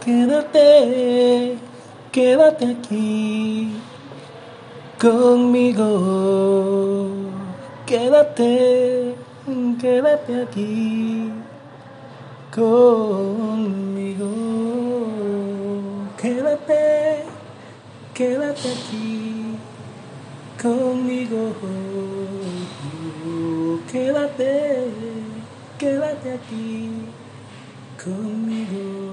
Quédate, quédate aquí conmigo. Quédate, quédate aquí conmigo. Quédate, quédate aquí conmigo. Quédate, quédate aquí conmigo.